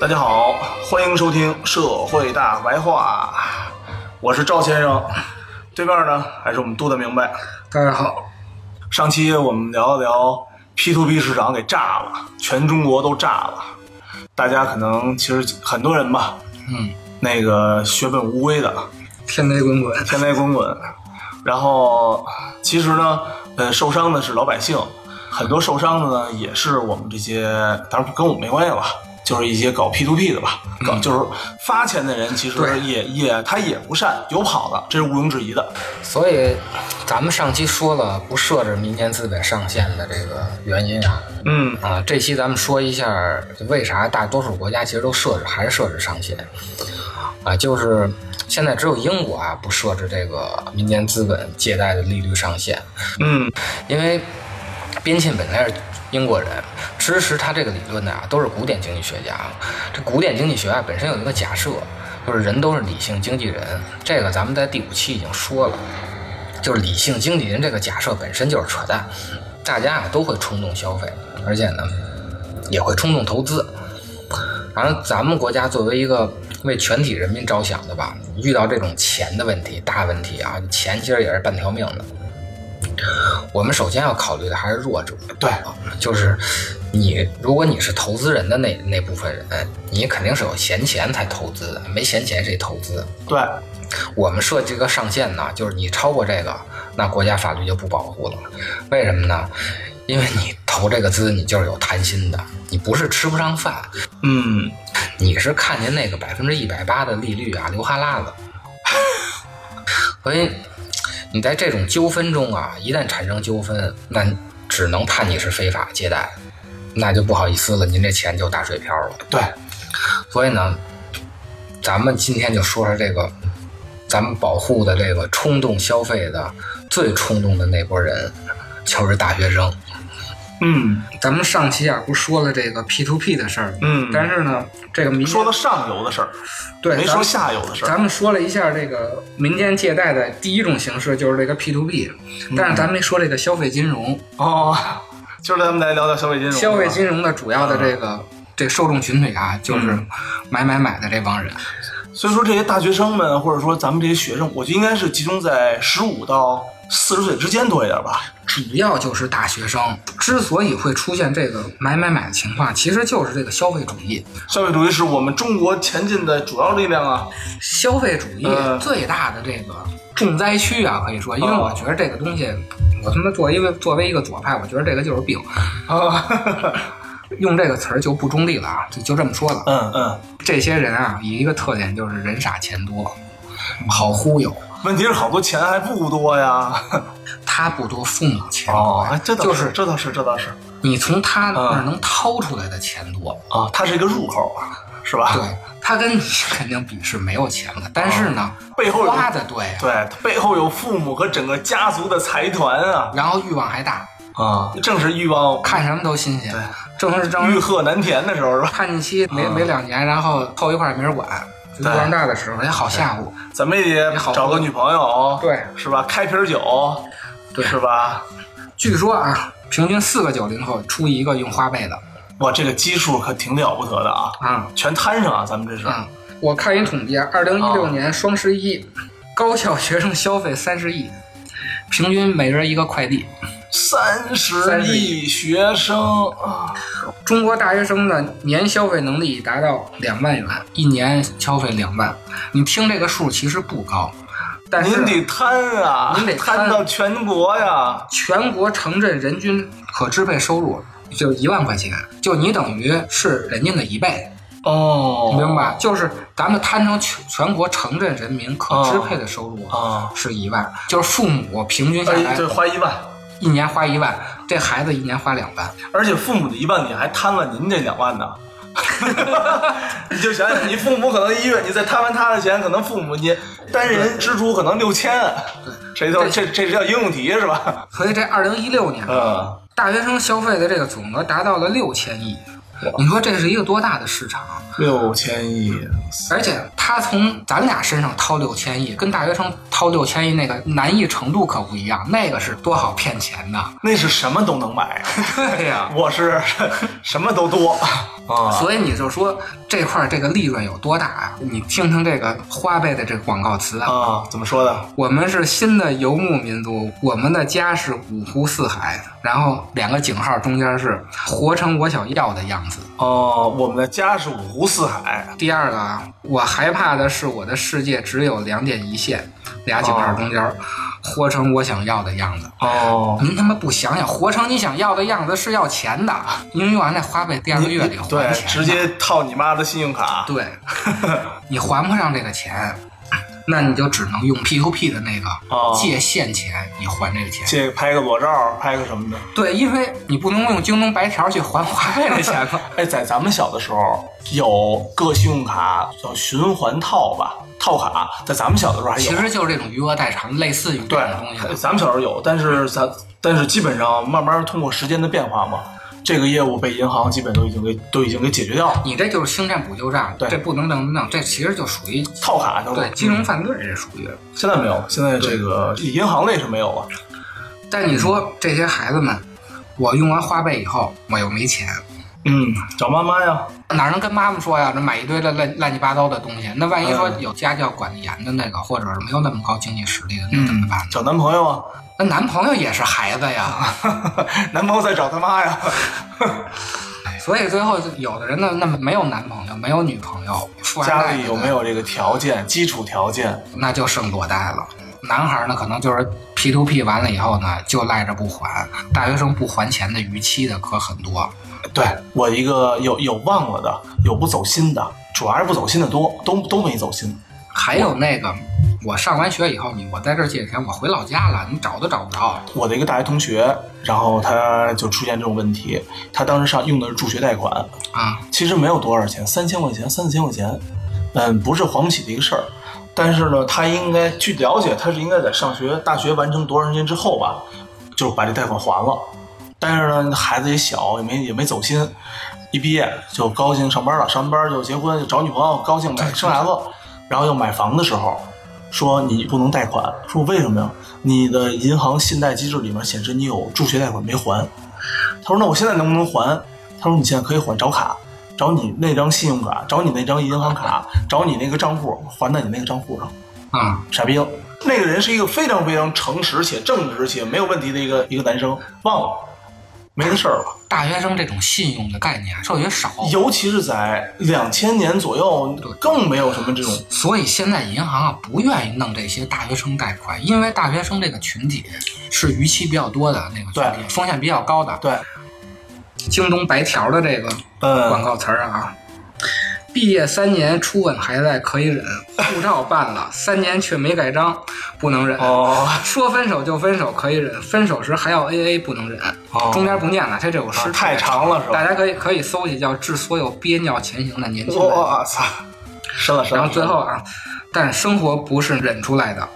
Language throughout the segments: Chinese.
大家好，欢迎收听《社会大白话》，我是赵先生，对面呢还是我们杜的明白。大家好，上期我们聊了聊 P to P 市场给炸了，全中国都炸了。大家可能其实很多人吧，嗯，那个血本无归的，天雷滚滚，天雷滚滚。然后其实呢，呃，受伤的是老百姓，很多受伤的呢也是我们这些，当然跟我们没关系了。就是一些搞 P to P 的吧，搞就是发钱的人，其实也也他也不善，有跑的，这是毋庸置疑的。所以，咱们上期说了不设置民间资本上限的这个原因啊，嗯。啊，这期咱们说一下为啥大多数国家其实都设置还是设置上限。啊，就是现在只有英国啊不设置这个民间资本借贷的利率上限，嗯，因为边沁本来是。英国人支持他这个理论的啊，都是古典经济学家。这古典经济学啊，本身有一个假设，就是人都是理性经纪人。这个咱们在第五期已经说了，就是理性经纪人这个假设本身就是扯淡。大家啊都会冲动消费，而且呢也会冲动投资。反正咱们国家作为一个为全体人民着想的吧，遇到这种钱的问题、大问题啊，钱其实也是半条命的。我们首先要考虑的还是弱者，对，就是你，如果你是投资人的那那部分人，你肯定是有闲钱才投资的，没闲钱谁投资？对，我们设计个上限呢，就是你超过这个，那国家法律就不保护了。为什么呢？因为你投这个资，你就是有贪心的，你不是吃不上饭，嗯，你是看见那个百分之一百八的利率啊，流哈喇子，所以。你在这种纠纷中啊，一旦产生纠纷，那只能判你是非法借贷，那就不好意思了，您这钱就打水漂了。对，所以呢，咱们今天就说说这个，咱们保护的这个冲动消费的最冲动的那波人，就是大学生。嗯，咱们上期啊不说了这个 P to P 的事儿，嗯，但是呢，这个民说的上游的事儿，对，没说下游的事儿。咱们说了一下这个民间借贷的第一种形式就是这个 P to P，但是咱没说这个消费金融哦。今 儿咱们来聊聊消费金融。消费金融的主要的这个这受众群体啊，就是买买买的这帮人。所以说这些大学生们，或者说咱们这些学生，我觉得应该是集中在十五到四十岁之间多一点吧。主要就是大学生，之所以会出现这个买买买的情况，其实就是这个消费主义。消费主义是我们中国前进的主要力量啊！消费主义最大的这个重灾区啊，可以说，因为我觉得这个东西，我他妈作为一个作为一个左派，我觉得这个就是病啊。用这个词儿就不中立了啊，就就这么说了。嗯嗯，这些人啊，一个特点就是人傻钱多，好忽悠。问题是好多钱还不多呀，他不多，父母钱多，这倒是这倒是这倒是。你从他那儿能掏出来的钱多啊，他是一个入口啊，是吧？对，他跟你肯定比是没有钱的，但是呢，背后花的对，对他背后有父母和整个家族的财团啊，然后欲望还大啊，正是欲望，看什么都新鲜，对，正是正欲壑难填的时候是吧？叛逆期没没两年，然后凑一块没人管。欲望大的时候也好吓唬，怎么也得找个女朋友，对，是吧？开瓶酒，对，是吧？据说啊，平均四个九零后出一个用花呗的，哇，这个基数可挺了不得的啊！啊，全摊上啊，咱们这是。嗯，我看一统计啊，二零一六年双十一，高校学生消费三十亿，平均每人一个快递。三十亿学生啊！中国大学生的年消费能力达到两万元，一年消费两万。你听这个数其实不高，但是您得摊啊，您得摊到全国呀。全国城镇人均可支配收入就一万块钱，就你等于是人家的一倍。哦，明白？就是咱们摊成全全国城镇人民可支配的收入啊，是一万，就是父母平均下来就花一万。一年花一万，这孩子一年花两万，而且父母的一万，你还贪了您这两万呢。你就想想，你父母可能一月你再摊完他的钱，可能父母你单人支出可能六千，这叫这这叫应用题是吧？所以这二零一六年，嗯，大学生消费的这个总额达到了六千亿。你说这是一个多大的市场？六千亿，而且他从咱俩身上掏六千亿，跟大学生掏六千亿那个难易程度可不一样。那个是多好骗钱的，那是什么都能买。对呀、我是什么都多啊。所以你就说这块儿这个利润有多大啊？你听听这个花呗的这个广告词啊。啊，怎么说的？我们是新的游牧民族，我们的家是五湖四海，然后两个井号中间是活成我想要的样子。哦，我们的家是五湖四海。第二个啊，我害怕的是我的世界只有两点一线，俩井号中间，活成我想要的样子。哦，您他妈不想想，活成你想要的样子是要钱的，您用完那花呗第二个月得还对，钱，直接套你妈的信用卡。对，你还不上这个钱，那你就只能用 P to P 的那个哦借现钱，你还这个钱。借拍个裸照，拍个什么的。对，因为你不能用京东白条去还花呗的钱嘛。哎，在咱们小的时候，有个信用卡叫循环套吧，套卡，在咱们小的时候还有。其实就是这种余额代偿，类似于这对种东西的。，咱们小时候有，但是咱但是基本上慢慢通过时间的变化嘛，这个业务被银行基本都已经给都已经给解决掉了。你这就是新债补救站，对这不能弄弄，这其实就属于套卡对金融犯罪，这属于。现在没有，现在这个银行类是没有了。但你说这些孩子们，我用完花呗以后，我又没钱，嗯，找妈妈呀，哪能跟妈妈说呀？这买一堆的乱乱七八糟的东西，那万一说嗯有家教管得严的那个，或者是没有那么高经济实力的，那怎么办呢？找男朋友啊，那男朋友也是孩子呀，男朋友在找他妈呀。所以最后有的人呢，那么没有男朋友，没有女朋友，富家里有没有这个条件，基础条件？那就剩裸贷了。男孩呢，可能就是 P to P 完了以后呢，就赖着不还。大学生不还钱的逾期的可很多。对我一个有有忘了的，有不走心的，主要是不走心的多，都都没走心。还有那个，我上完学以后，你我在这儿借钱，我回老家了，你找都找不着。我的一个大学同学，然后他就出现这种问题，他当时上用的是助学贷款，啊，其实没有多少钱，三千块钱、三四千块钱，嗯，不是还不起的一个事儿。但是呢，他应该据了解，他是应该在上学大学完成多长时间之后吧，就把这贷款还了。但是呢，孩子也小，也没也没走心，一毕业就高兴上班了，上班就结婚，就找女朋友，高兴呗生孩子，然后又买房的时候，说你不能贷款，说为什么呀？你的银行信贷机制里面显示你有助学贷款没还。他说那我现在能不能还？他说你现在可以还，找卡，找你那张信用卡，找你那张银行卡，找你那个账户还在你那个账户上。啊、傻逼了。那个人是一个非常非常诚实且正直且没有问题的一个一个男生，忘了，没的事儿了。大学生这种信用的概念特别少，尤其是在两千年左右，更没有什么这种。所以现在银行啊不愿意弄这些大学生贷款，因为大学生这个群体是逾期比较多的那个群体，风险比较高的。对，京东白条的这个广嗯，告词儿啊。毕业三年初吻还在可以忍，护照办了 三年却没盖章，不能忍。哦，说分手就分手可以忍，分手时还要 A A 不能忍。哦中间不念了，这这首诗啊太长了是吧大家可以可以搜一叫《致所有憋尿前行的年轻人》。我操，深了深了。然后最后啊，但生活不是忍出来的，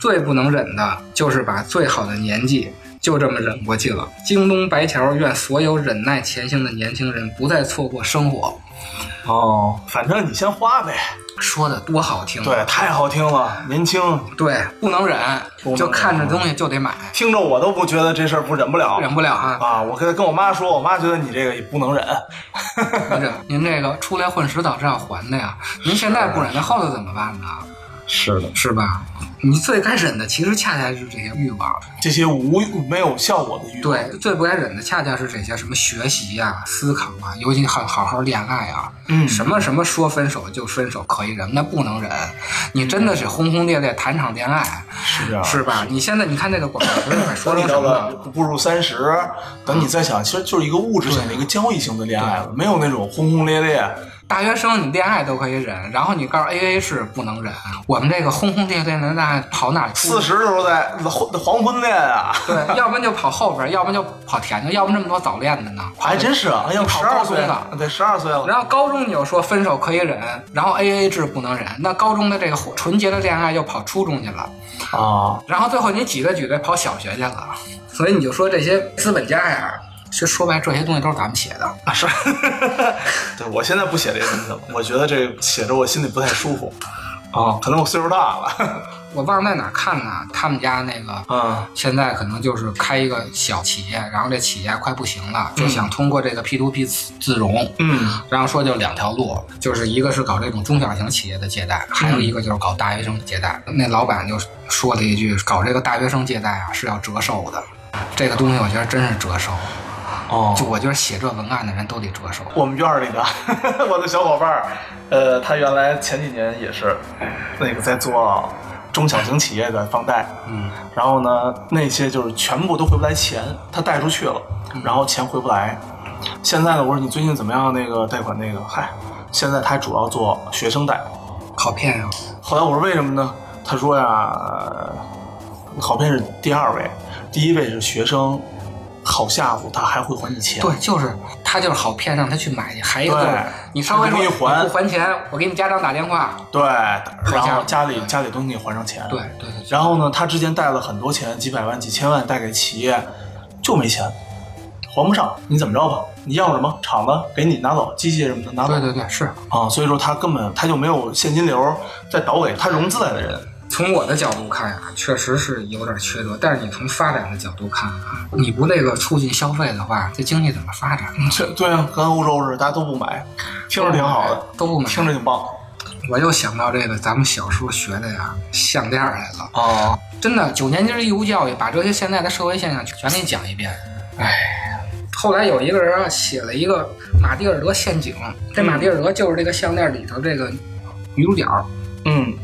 最不能忍的就是把最好的年纪就这么忍过去了。京东白条愿所有忍耐前行的年轻人不再错过生活。哦，反正你先花呗。说的多好听啊！对，太好听了，年轻，对，不能忍，能忍就看着东西就得买，听着我都不觉得这事儿不忍不了。忍不了啊！啊，我跟跟我妈说，我妈觉得你这个也不能忍。不是您这个出来混迟早是要还的呀，您现在不忍，那后头怎么办呢？是的，是吧？你最该忍的其实恰恰是这些欲望，这些无没有效果的欲望。对，最不该忍的恰恰是这些什么学习呀、思考啊，尤其好好好恋爱啊，嗯什么什么说分手就分手可以忍，那不能忍。你真的是轰轰烈烈谈场恋爱，是啊，是吧？你现在你看那个广告说等你到成什么了了？步入三十，等你再想，其实就是一个物质性的一个交易性的恋爱了，没有那种轰轰烈烈，大学生你恋爱都可以忍，然后你告诉 A A 制不能忍，我们这个轰轰烈烈的那跑哪儿出？四十的时候在黄黄昏恋啊，对，要不然就跑后边，要不然就跑前头，要不然这么多早恋的呢？还真是啊，要十二岁高中了，对，十二岁了，然后高中你又说分手可以忍，然后 A A 制不能忍，那高中的这个纯洁的恋爱又跑初中去了，啊，然后最后你挤兑挤兑跑小学去了，所以你就说这些资本家呀，其实说白了这些东西都是咱们写的。啊是，对我现在不写这些东西了，我觉得这写着我心里不太舒服，啊，可能我岁数大了，我忘了在哪儿看呢，他们家那个嗯现在可能就是开一个小企业，然后这企业快不行了，就想通过这个 P to P 自自融。嗯然后说就两条路，就是一个是搞这种中小型企业的借贷，还有一个就是搞大学生借贷。那老板就说了一句，搞这个大学生借贷啊是要折寿的，这个东西我觉得真是折寿。哦就我觉得写这文案的人都得着手。我们院儿里的 我的小伙伴儿，呃，他原来前几年也是那个在做中小型企业的放贷，嗯，然后呢，那些就是全部都回不来钱，他贷出去了，然后钱回不来。现在呢，我说你最近怎么样？那个贷款那个，嗨，现在他主要做学生贷。好骗呀、后来我说为什么呢？他说呀，呃好骗是第二位，第一位是学生，好吓唬，他还会还你钱。对，就是他就是好骗，让他去买去。还有一个就对你稍微说他给你还不还钱，我给你家长打电话。对，然后家家里家里都给你还上钱。对对对，然后呢，他之前贷了很多钱，几百万、几千万贷给企业，就没钱，还不上。你怎么着吧？你要什么厂子给你拿走，机器什么的拿走。对对对，是。啊，所以说他根本他就没有现金流在倒给他融资来的人。从我的角度看呀，确实是有点缺德。但是你从发展的角度看啊，你不那个促进消费的话，这经济怎么发展？这对啊，跟欧洲似的，大家都不买，听着挺好的，都不买。听着挺棒我又想到这个咱们小时候学的呀，项链来了。啊。真的，九年级义务教育把这些现在的社会现象全给你讲一遍。哎，后来有一个人啊，写了一个马蒂尔德陷阱。这马蒂尔德就是这个项链里头这个女主角，嗯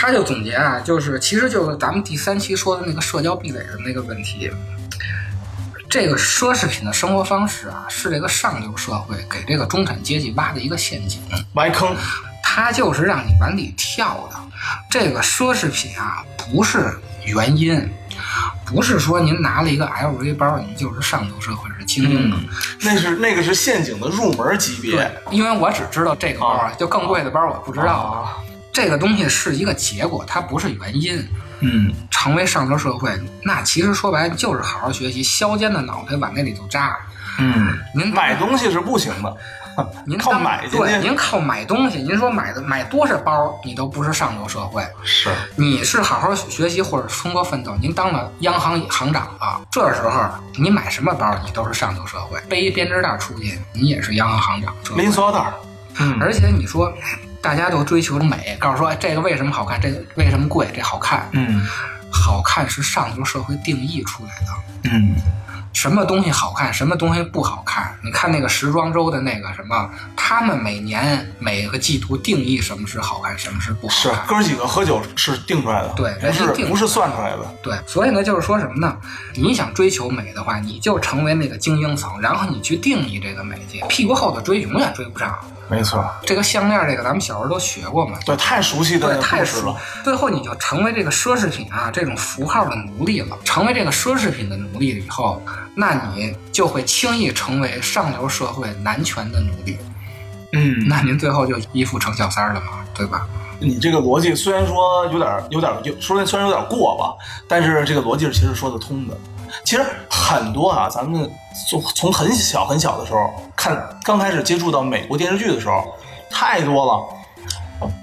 他就总结啊，就是其实就是咱们第三期说的那个社交壁垒的那个问题。这个奢侈品的生活方式啊，是这个上流社会给这个中产阶级挖的一个陷阱。埋坑。它就是让你往里跳的。这个奢侈品啊，不是原因，不是说您拿了一个 LV 包，你就是上流社会是精英的。那是那个是陷阱的入门级别。对，因为我只知道这个包啊，就更贵的包我不知道。啊。这个东西是一个结果，它不是原因。嗯，成为上流社会，那其实说白了就是好好学习，削尖的脑袋往那里头扎。嗯，您买东西是不行的，您 靠买对，您靠买东西，您说买的买多少包，你都不是上流社会。是，你是好好学习或者通过奋斗，您当了央行行长了，这时候你买什么包，你都是上流社会。背一编织袋出去，你也是央行行长。拎塑料袋。嗯，而且你说，大家都追求美，告诉说哎这个为什么好看，这个为什么贵，这好看，嗯好看是上流社会定义出来的。嗯，什么东西好看，什么东西不好看？你看那个时装周的那个什么，他们每年每个季度定义什么是好看，什么是不好看。哥几个喝酒是定出来的，对人家定不是算出来的。对，所以呢，就是说什么呢？你想追求美的话，你就成为那个精英层，然后你去定义这个美去，屁股后头追永远追不上。没错，这个项链，这个咱们小时候都学过嘛，对，太熟悉的对，太熟了。。最后你就成为这个奢侈品啊这种符号的奴隶了。成为这个奢侈品的奴隶以后，那你就会轻易成为上流社会男权的奴隶。嗯，那您最后就依附成小三儿了嘛，对吧？你这个逻辑虽然说有点有点有说的虽然有点过吧，但是这个逻辑是其实说得通的。其实很多啊，咱们从从很小很小的时候看，刚开始接触到美国电视剧的时候，太多了。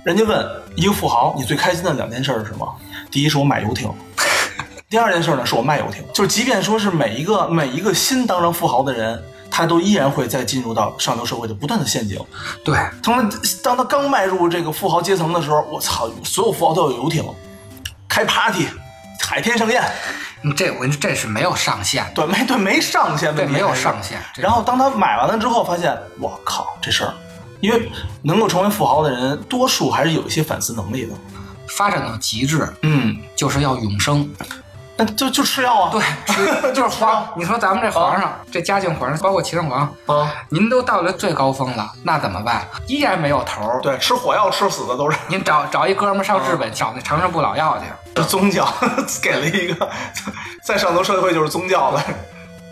人家问一个富豪，你最开心的两件事是什么？第一是我买游艇，第二件事呢是我卖游艇。就是即便说是每一个每一个新当上富豪的人，他都依然会再进入到上流社会的不断的陷阱。对，从他当他刚迈入这个富豪阶层的时候，我操，所有富豪都有游艇，开 party，海天盛宴，你这我这是没有上限的，对没对没上限，对，没有上限。然后当他买完了之后，发现我靠这事儿，因为能够成为富豪的人，多数还是有一些反思能力的。发展到极致嗯，就是要永生。那就就吃药啊。对，吃就是皇。你说咱们这皇上，这嘉靖皇上，包括齐圣皇，啊，您都到了最高峰了，那怎么办？依然没有头儿。对，吃火药吃死的都是。您找找一哥们儿上日本找那长生不老药去。这宗教 给了一个，在上流社会就是宗教了。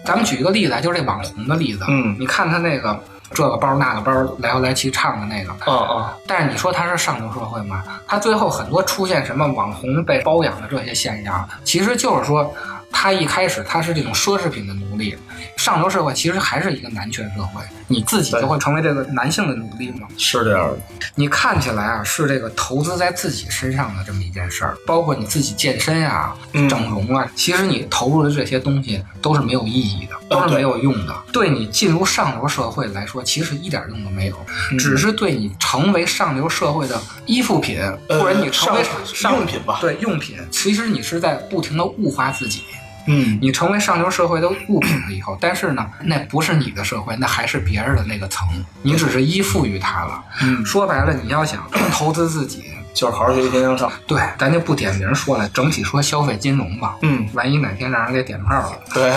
咱们举一个例子啊，就是这网红的例子。嗯你看他那个这个包那个包来回来去唱的那个，啊啊，但是你说他是上流社会吗？他最后很多出现什么网红被包养的这些现象，其实就是说，他一开始他是这种奢侈品的奴隶，上流社会其实还是一个男权社会，你自己就会成为这个男性的奴隶吗。是这样的。你看起来啊是这个投资在自己身上的这么一件事儿，包括你自己健身啊、嗯整容啊，其实你投入的这些东西都是没有意义的，都是没有用的。对你进入上流社会来说，其实一点用都没有，嗯只是对你成为上流社会的依附品，呃或者你成为上上用品吧对用品，其实你是在不停的物化自己。嗯，你成为上流社会的物品了以后，但是呢，那不是你的社会，那还是别人的那个层，你只是依附于他了。嗯说白了，你要想投资自己，就是好好学习，天天向上。对，咱就不点名说了，整体说消费金融吧。嗯，万一哪天让人给点炮了，对，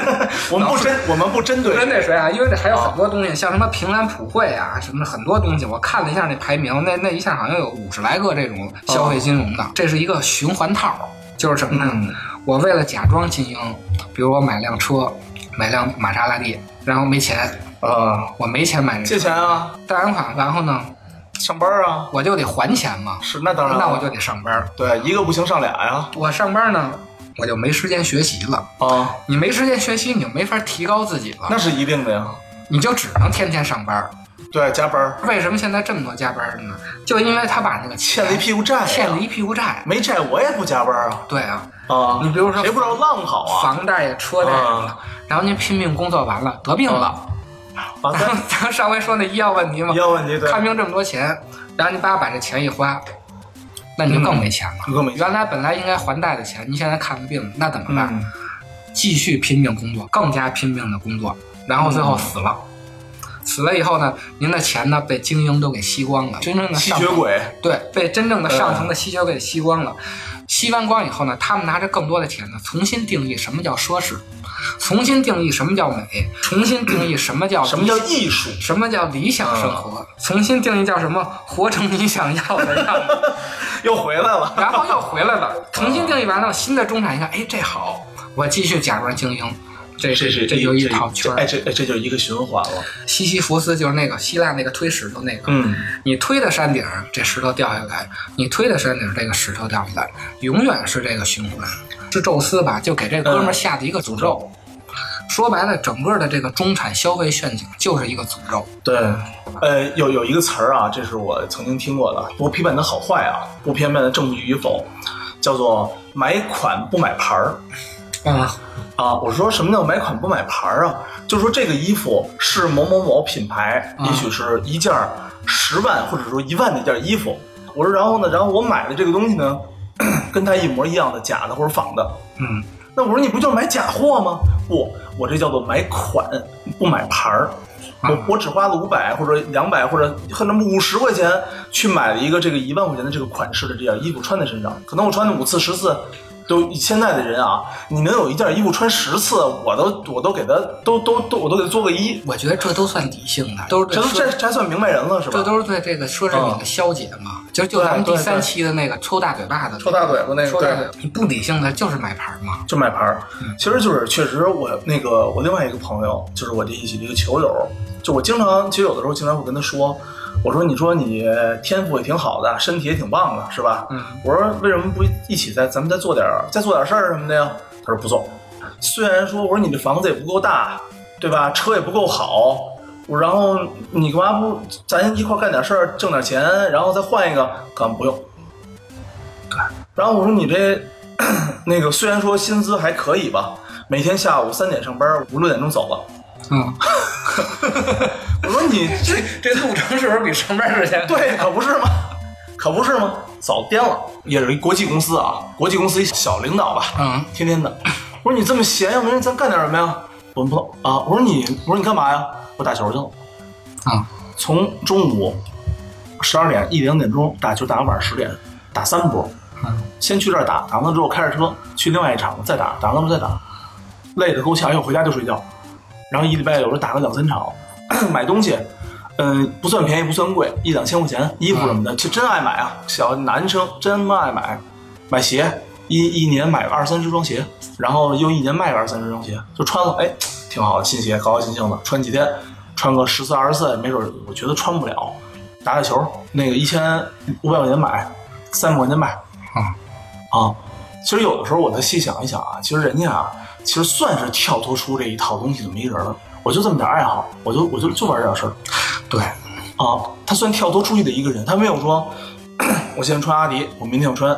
我们不针，我们不针对针对谁啊？因为这还有很多东西，像什么平安普惠啊，什么很多东西，我看了一下那排名，那那一下好像有五十来个这种消费金融的，这是一个循环套，就是什么呢？嗯我为了假装经营，比如我买辆车，买辆玛莎拉蒂，然后没钱，啊，我没钱买这借钱啊，贷完款，然后呢，上班啊，我就得还钱嘛，是那当然，那我就得上班。对一个不行上俩呀。我上班呢，我就没时间学习了。啊，你没时间学习，你就没法提高自己了，那是一定的呀。你就只能天天上班。对，加班为什么现在这么多加班的呢？就因为他把那个欠了一屁股债呀，欠了一屁股债。没债我也不加班啊。对啊，啊，你比如说谁不知道浪好啊？房贷呀、车贷什么的，然后您拼命工作完了得病了，啊，咱咱上回说那医药问题嘛医，药问题对，看病这么多钱，然后你爸把这钱一花，那你就更没钱了。更没原来本来应该还贷的钱，你现在看个病，那怎么办？嗯，继续拼命工作，更加拼命的工作，然后最后死了。死了以后呢，您的钱呢被精英都给吸光了，真正的吸血鬼，对，被真正的上层的吸血鬼吸光了。吸完光以后呢，他们拿着更多的钱呢，重新定义什么叫奢侈，重新定义什么叫美，重新定义什么叫什么叫艺术？什么叫理想生活，重新定义叫什么活成你想要的样子，又回来了。然后又回来了，重新定义完了，新的中产一看，哎，这好，我继续假装精英。这这是这就一套圈哎，儿。这哎这就一个循环了。西西弗斯就是那个希腊那个推石头那个，嗯，你推的山顶，这石头掉下来；你推的山顶，这个石头掉下来，永远是这个循环。是宙斯吧，就给这哥们儿下的一个诅咒。说白了，整个的这个中产消费陷阱就是一个诅咒。对，呃，有有一个词儿啊，这是我曾经听过的，不批判的好坏啊，不批判它证据与否，叫做买款不买牌儿。啊，啊，我说什么叫买款不买牌儿啊？就是说这个衣服是某某某品牌，啊也许是一件十万或者说一万的一件衣服。我说然后呢，然后我买的这个东西呢，跟它一模一样的，假的或者仿的。嗯，那我说你不就是买假货吗？不，我这叫做买款，不买牌儿。我我只花了五百或者两百或者可能五十块钱去买了一个这个一万块钱的这个款式的这件衣服穿在身上，可能我穿了五次十次，都现在的人啊，你能有一件衣服穿十次，我都我都给他都都都我都给他做个一，我觉得这都算理性的，都是这都这这还算明白人了是吧？这都是对这个奢侈品的消解嘛。就就咱们第三期的那个抽大嘴巴子，抽大嘴巴那个对抽大嘴巴，你不理性的就是买牌嘛。就买牌儿，其实就是确实我那个我另外一个朋友，就是我这一起的一个球友，就我经常其实有的时候经常会跟他说，我说你说你天赋也挺好的，身体也挺棒的，是吧？嗯，我说为什么不一起再咱们再做点再做点事儿什么的呀？他说不做。虽然说我说你这房子也不够大，对吧？车也不够好，我然后你干嘛不咱一块干点事儿挣点钱，然后再换一个？干嘛不用？然后我说你这那个虽然说薪资还可以吧，每天下午三点上班，五六点钟走了。嗯，我说你 这这路程是不是比上班时间？对，可不是吗？可不是吗？早颠了，也是一国际公司啊，国际公司一小领导吧，嗯，天天的。我说你这么闲，要不然咱干点什么呀？我们不啊，我说你，我说你干嘛呀？我打球去了，啊，从中午十二点一两点钟打球，打到晚上十点，打三波，先去这儿打，打完了之后开着车去另外一场再打，打完了再打，累得够呛，又回家就睡觉。然后一礼拜有时候打个两三场，买东西，嗯、不算便宜不算贵，一两千块钱衣服什么的，就真爱买啊。小男生真爱买，买鞋一一年买个二三十双鞋，然后又一年卖个二三十双鞋，就穿了，哎，挺好的新鞋，高高兴兴的穿几天，穿个十四二十岁，没准儿我觉得穿不了。打打球，那个一千五百块钱买，三百块钱卖，啊啊，其实有的时候我再细想一想啊，其实人家啊，其实算是跳脱出这一套东西的一个人了。我就这么点爱好，我就我就就玩这点事儿 对，啊。他算跳脱出去的一个人，他没有说，我现在穿阿迪，我明天要穿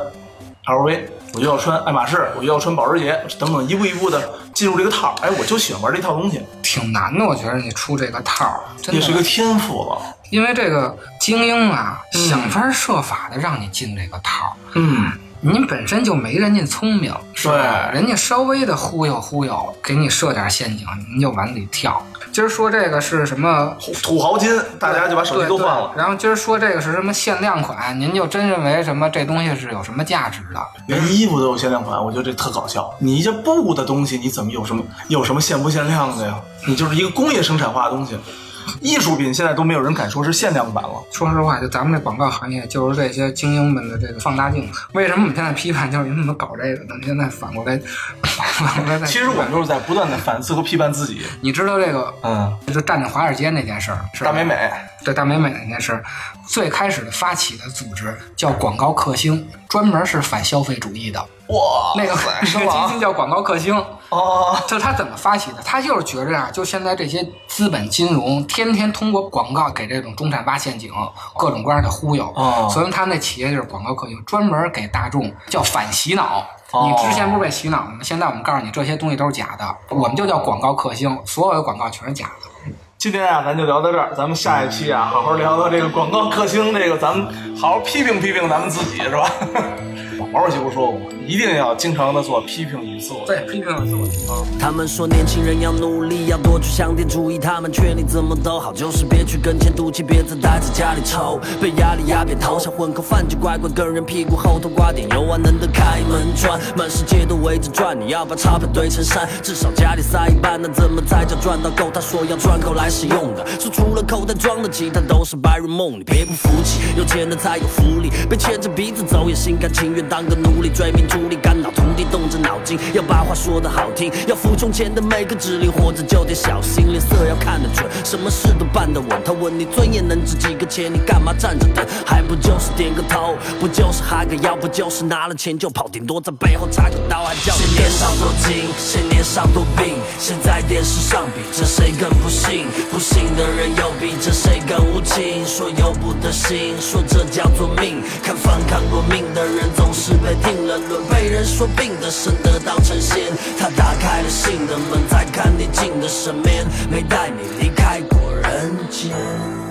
LV，我就要穿爱马仕，我就要穿保时捷，等等，一步一步的进入这个套儿。哎，我就喜欢玩这套东西，挺难的，我觉得你出这个套也是个天赋了。因为这个精英啊，想方设法的让你进这个套儿。嗯，你本身就没人家聪明，是吧？对人家稍微的忽悠忽悠，给你设点陷阱，您就往里跳。今儿说这个是什么？土豪金，大家就把手机都换了。然后今儿说这个是什么限量款，您就真认为什么这东西是有什么价值的？连衣服都有限量款，我觉得这特搞笑。你一件布的东西，你怎么有什么有什么限不限量的呀？你就是一个工业生产化的东西，艺术品现在都没有人敢说是限量版了。说实话，就咱们这广告行业，就是这些精英们的这个放大镜。为什么我们现在批判，就是你怎么搞这个的？现在反过来，反过来再其实我们都是在不断的反思和批判自己。你知道这个，嗯，就站在华尔街那件事儿，是大美美，对大美美那件事儿，最开始的发起的组织叫广告克星，专门是反消费主义的。哇，那个那基金叫广告克星，哦，就是他怎么发起的？他就是觉着啊，就现在这些资本金融天天通过广告给这种中产挖陷阱，各种各样的忽悠，哦所以他那企业就是广告克星，专门给大众叫反洗脑。哦你之前不是被洗脑了吗？现在我们告诉你这些东西都是假的，我们就叫广告克星，所有的广告全是假的。今天啊，咱就聊到这儿，咱们下一期啊，好好聊聊这个广告克星，这个咱们好好批评批评咱们自己，是吧？王主席不是说过吗？一定要经常的做批评与自我。对，批评了自我提高。他们说年轻人要努力，要多去想点主意。他们劝你怎么都好，就是别去跟钱赌气，别再待在家里抽，被压力压扁头，想混口饭就乖乖跟人屁股后头挂点油啊，能的开门砖，满世界都围着转。你要把钞票堆成山，至少家里塞一半，那怎么才叫赚到够？他说要赚够来使用的，说除了口袋装的，其，他都是白日梦。你别不服气，有钱的才有福利，被牵着鼻子走也心甘情愿当个奴隶，追名逐利，肝脑涂地，动着脑筋，要把话说得好听，要服从前的每个指令，活着就得小心，脸色要看得准，什么事都办得稳。他问你尊严能值几个钱，你干嘛站着等？还不就是点个头，不就是哈个腰，不就是拿了钱就跑，顶多在背后插个刀，还叫谁年少多金，谁年少多病？谁在电视上比这谁更不幸？不幸的人又比这谁更无情？说由不得心，说这叫做命。看反抗过命的人总是被定了论，被人说病的神的当成仙。他打开了心的门，再看你进的神面，没带你离开过人间。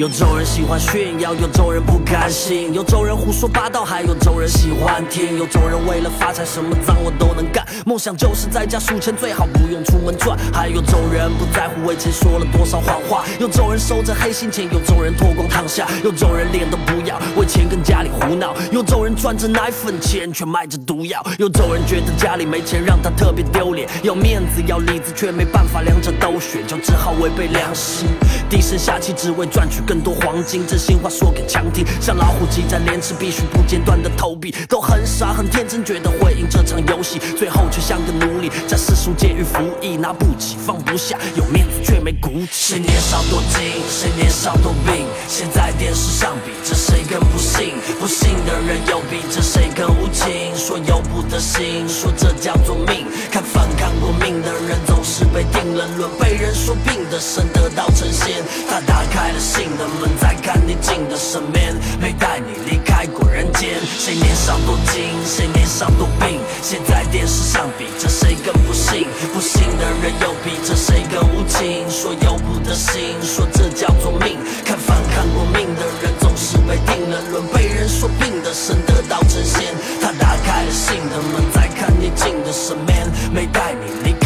有种人喜欢炫耀，有种人不甘心，有种人胡说八道，还有种人喜欢听，有种人为了发财什么脏活都能干，梦想就是在家数钱，最好不用出门赚。还有种人不在乎为钱说了多少谎话，有种人收着黑心钱，有种人脱光躺下，有种人脸都不要，为钱跟家里胡闹，有种人赚着奶粉钱却卖着毒药，有种人觉得家里没钱让他特别丢脸，要面子要里子却没办法两者都选，就只好违背良心，低声下气只为赚取更多黄金，真心话说给强听，像老虎机在连吃，必须不间断的投币，都很傻很天真，觉得会赢这场游戏，最后却像个奴隶，在世俗监狱服役，拿不起放不下，有面子却没骨气。谁年少多金，谁年少多病，现在电视上比这谁更不幸？不幸的人又比这谁更无情？说由不得心，说这叫做命。看反抗过命的人总是被定了论，被人说病的生得道成仙。他打开了心的门，再看你进的身边，没带你离开过人间。谁年少多金，谁年少多病？谁在电视上比着谁更不幸？不幸的人又比着谁更无情？说由不得心，说这叫做命。看饭看过命的人总是被定了论，被人说病的神得到成仙。他打开了信的门，再看你进的什么？没带你离。